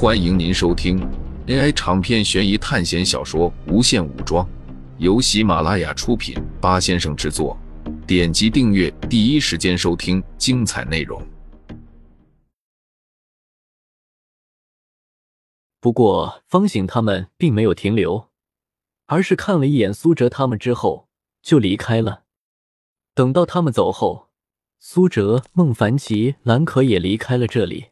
欢迎您收听 AI 长篇悬疑探险小说《无限武装》，由喜马拉雅出品，八先生制作。点击订阅，第一时间收听精彩内容。不过，方醒他们并没有停留，而是看了一眼苏哲他们之后就离开了。等到他们走后，苏哲、孟凡奇、蓝可也离开了这里。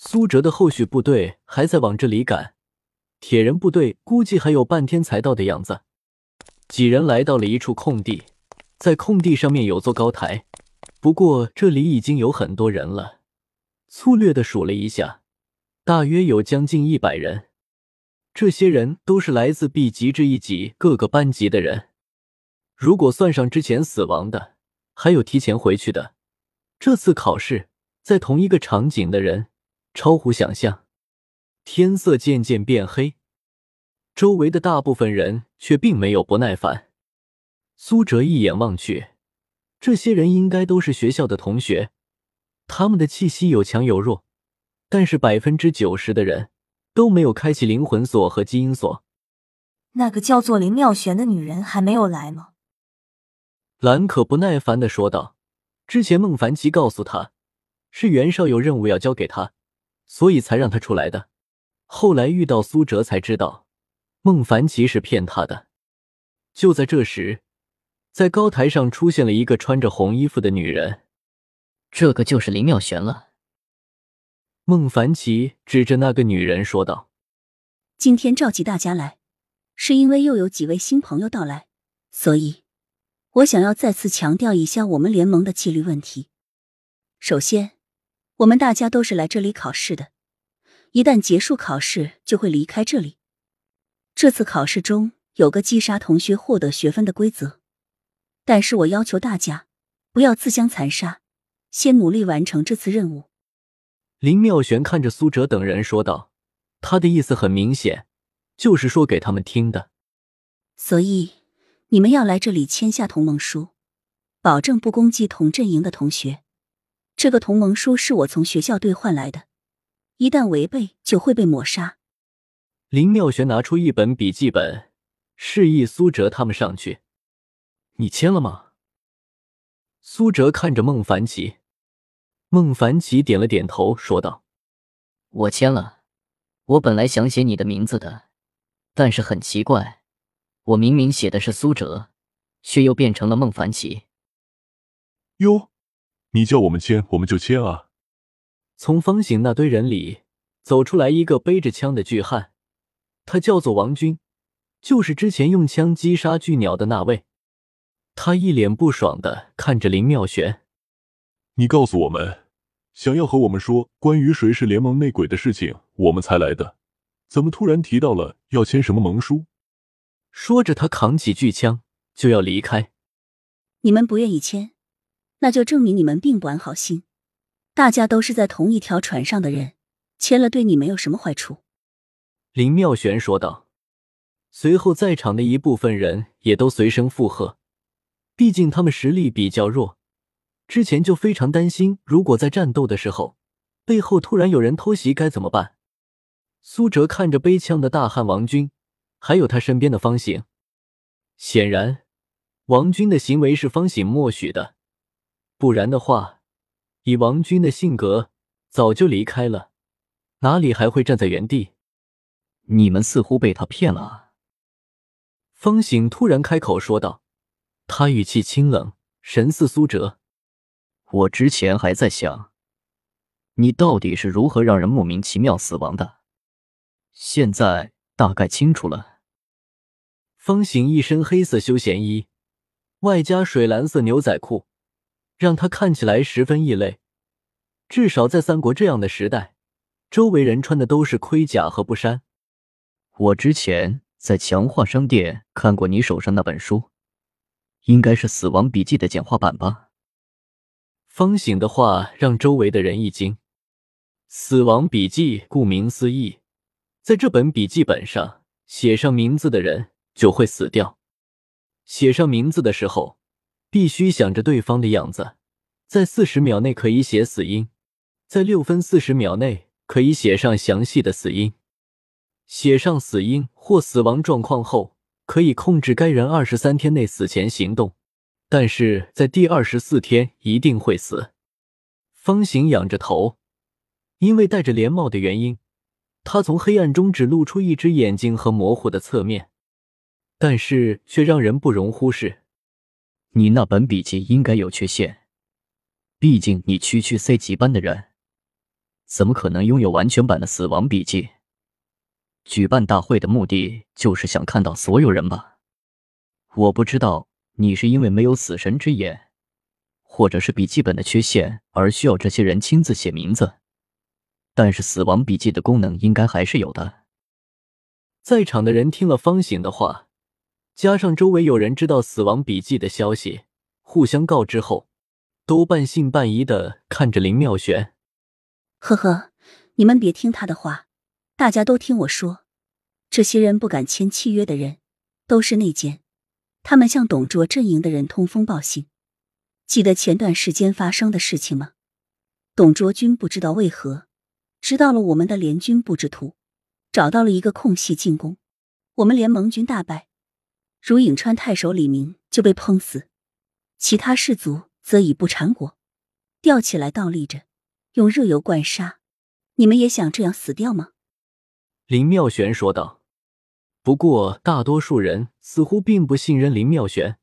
苏哲的后续部队还在往这里赶，铁人部队估计还有半天才到的样子。几人来到了一处空地，在空地上面有座高台，不过这里已经有很多人了。粗略的数了一下，大约有将近一百人。这些人都是来自 B 级至一级各个班级的人，如果算上之前死亡的，还有提前回去的，这次考试在同一个场景的人。超乎想象，天色渐渐变黑，周围的大部分人却并没有不耐烦。苏哲一眼望去，这些人应该都是学校的同学，他们的气息有强有弱，但是百分之九十的人都没有开启灵魂锁和基因锁。那个叫做林妙璇的女人还没有来吗？兰可不耐烦的说道：“之前孟凡奇告诉他，是袁绍有任务要交给他。”所以才让他出来的。后来遇到苏哲，才知道孟凡奇是骗他的。就在这时，在高台上出现了一个穿着红衣服的女人。这个就是林妙璇了。孟凡奇指着那个女人说道：“今天召集大家来，是因为又有几位新朋友到来，所以我想要再次强调一下我们联盟的纪律问题。首先。”我们大家都是来这里考试的，一旦结束考试就会离开这里。这次考试中有个击杀同学获得学分的规则，但是我要求大家不要自相残杀，先努力完成这次任务。林妙璇看着苏哲等人说道：“他的意思很明显，就是说给他们听的。所以你们要来这里签下同盟书，保证不攻击同阵营的同学。”这个同盟书是我从学校兑换来的，一旦违背就会被抹杀。林妙璇拿出一本笔记本，示意苏哲他们上去。你签了吗？苏哲看着孟凡奇，孟凡奇点了点头，说道：“我签了。我本来想写你的名字的，但是很奇怪，我明明写的是苏哲，却又变成了孟凡奇。”哟。你叫我们签，我们就签啊！从方醒那堆人里走出来一个背着枪的巨汉，他叫做王军，就是之前用枪击杀巨鸟的那位。他一脸不爽的看着林妙璇：“你告诉我们，想要和我们说关于谁是联盟内鬼的事情，我们才来的。怎么突然提到了要签什么盟书？”说着，他扛起巨枪就要离开。你们不愿意签？那就证明你们并不安好心，大家都是在同一条船上的人，签了对你没有什么坏处。”林妙璇说道。随后，在场的一部分人也都随声附和，毕竟他们实力比较弱，之前就非常担心，如果在战斗的时候背后突然有人偷袭该怎么办。苏哲看着背枪的大汉王军，还有他身边的方醒，显然王军的行为是方醒默许的。不然的话，以王军的性格，早就离开了，哪里还会站在原地？你们似乎被他骗了。方醒突然开口说道，他语气清冷，神似苏哲。我之前还在想，你到底是如何让人莫名其妙死亡的，现在大概清楚了。方醒一身黑色休闲衣，外加水蓝色牛仔裤。让他看起来十分异类，至少在三国这样的时代，周围人穿的都是盔甲和布衫。我之前在强化商店看过你手上那本书，应该是《死亡笔记》的简化版吧？方醒的话让周围的人一惊。《死亡笔记》顾名思义，在这本笔记本上写上名字的人就会死掉。写上名字的时候。必须想着对方的样子，在四十秒内可以写死因，在六分四十秒内可以写上详细的死因。写上死因或死亡状况后，可以控制该人二十三天内死前行动，但是在第二十四天一定会死。方形仰着头，因为戴着连帽的原因，他从黑暗中只露出一只眼睛和模糊的侧面，但是却让人不容忽视。你那本笔记应该有缺陷，毕竟你区区 C 级班的人，怎么可能拥有完全版的死亡笔记？举办大会的目的就是想看到所有人吧？我不知道你是因为没有死神之眼，或者是笔记本的缺陷而需要这些人亲自写名字，但是死亡笔记的功能应该还是有的。在场的人听了方醒的话，加上周围有人知道死亡笔记的消息，互相告知后，都半信半疑的看着林妙璇。呵呵，你们别听他的话。大家都听我说，这些人不敢签契约的人，都是内奸。他们向董卓阵营的人通风报信。记得前段时间发生的事情吗？董卓军不知道为何知道了我们的联军布置图，找到了一个空隙进攻，我们联盟军大败，如颍川太守李明就被烹死，其他士卒则以不缠裹，吊起来倒立着，用热油灌杀。你们也想这样死掉吗？林妙璇说道：“不过，大多数人似乎并不信任林妙璇。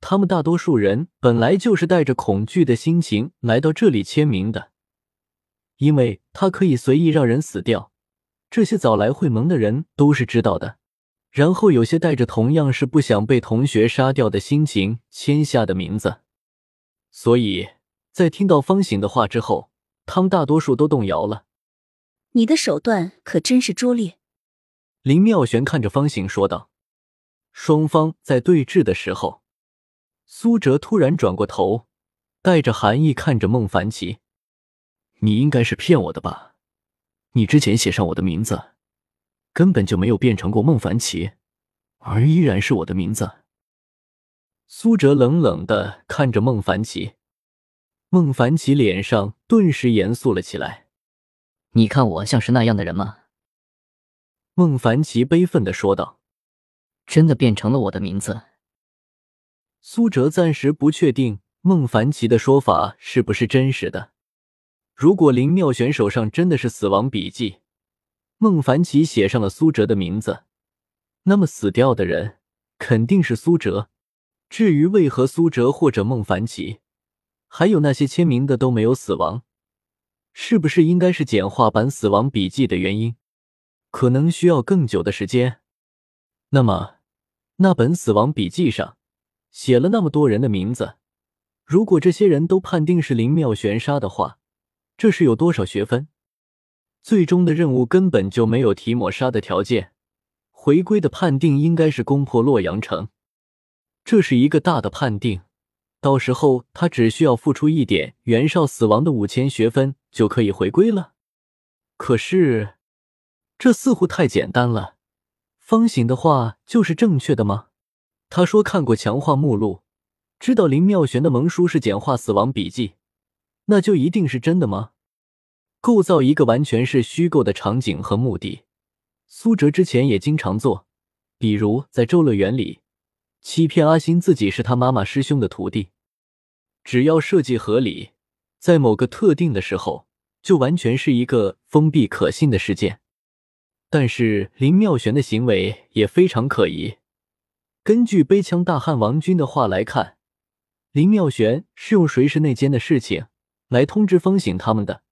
他们大多数人本来就是带着恐惧的心情来到这里签名的，因为他可以随意让人死掉。这些早来会盟的人都是知道的。然后，有些带着同样是不想被同学杀掉的心情签下的名字。所以在听到方醒的话之后，他们大多数都动摇了。”你的手段可真是拙劣，林妙璇看着方醒说道。双方在对峙的时候，苏哲突然转过头，带着寒意看着孟凡奇：“你应该是骗我的吧？你之前写上我的名字，根本就没有变成过孟凡奇，而依然是我的名字。”苏哲冷冷的看着孟凡奇，孟凡奇脸上顿时严肃了起来。你看我像是那样的人吗？孟凡奇悲愤的说道。真的变成了我的名字。苏哲暂时不确定孟凡奇的说法是不是真实的。如果林妙璇手上真的是死亡笔记，孟凡奇写上了苏哲的名字，那么死掉的人肯定是苏哲。至于为何苏哲或者孟凡奇，还有那些签名的都没有死亡？是不是应该是简化版死亡笔记的原因？可能需要更久的时间。那么，那本死亡笔记上写了那么多人的名字，如果这些人都判定是林妙玄杀的话，这是有多少学分？最终的任务根本就没有提抹杀的条件，回归的判定应该是攻破洛阳城，这是一个大的判定。到时候他只需要付出一点袁绍死亡的五千学分就可以回归了。可是，这似乎太简单了。方醒的话就是正确的吗？他说看过强化目录，知道林妙玄的盟书是简化死亡笔记，那就一定是真的吗？构造一个完全是虚构的场景和目的，苏哲之前也经常做，比如在周乐园里欺骗阿星自己是他妈妈师兄的徒弟。只要设计合理，在某个特定的时候，就完全是一个封闭可信的事件。但是林妙玄的行为也非常可疑。根据背枪大汉王军的话来看，林妙玄是用谁是内奸的事情来通知方醒他们的。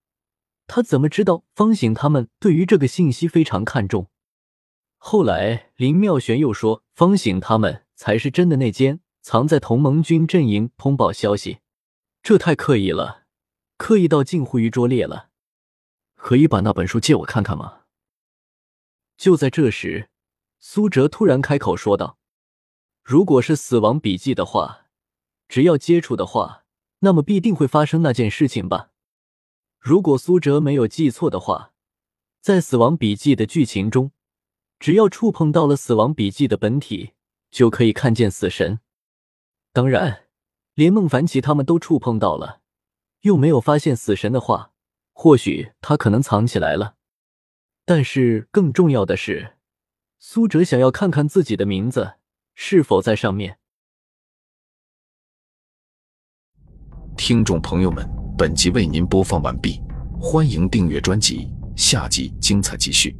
他怎么知道方醒他们对于这个信息非常看重？后来林妙玄又说，方醒他们才是真的内奸，藏在同盟军阵营通报消息。这太刻意了，刻意到近乎于拙劣了。可以把那本书借我看看吗？就在这时，苏哲突然开口说道：“如果是死亡笔记的话，只要接触的话，那么必定会发生那件事情吧？如果苏哲没有记错的话，在死亡笔记的剧情中，只要触碰到了死亡笔记的本体，就可以看见死神。当然。”连孟凡奇他们都触碰到了，又没有发现死神的话，或许他可能藏起来了。但是更重要的是，苏哲想要看看自己的名字是否在上面。听众朋友们，本集为您播放完毕，欢迎订阅专辑，下集精彩继续。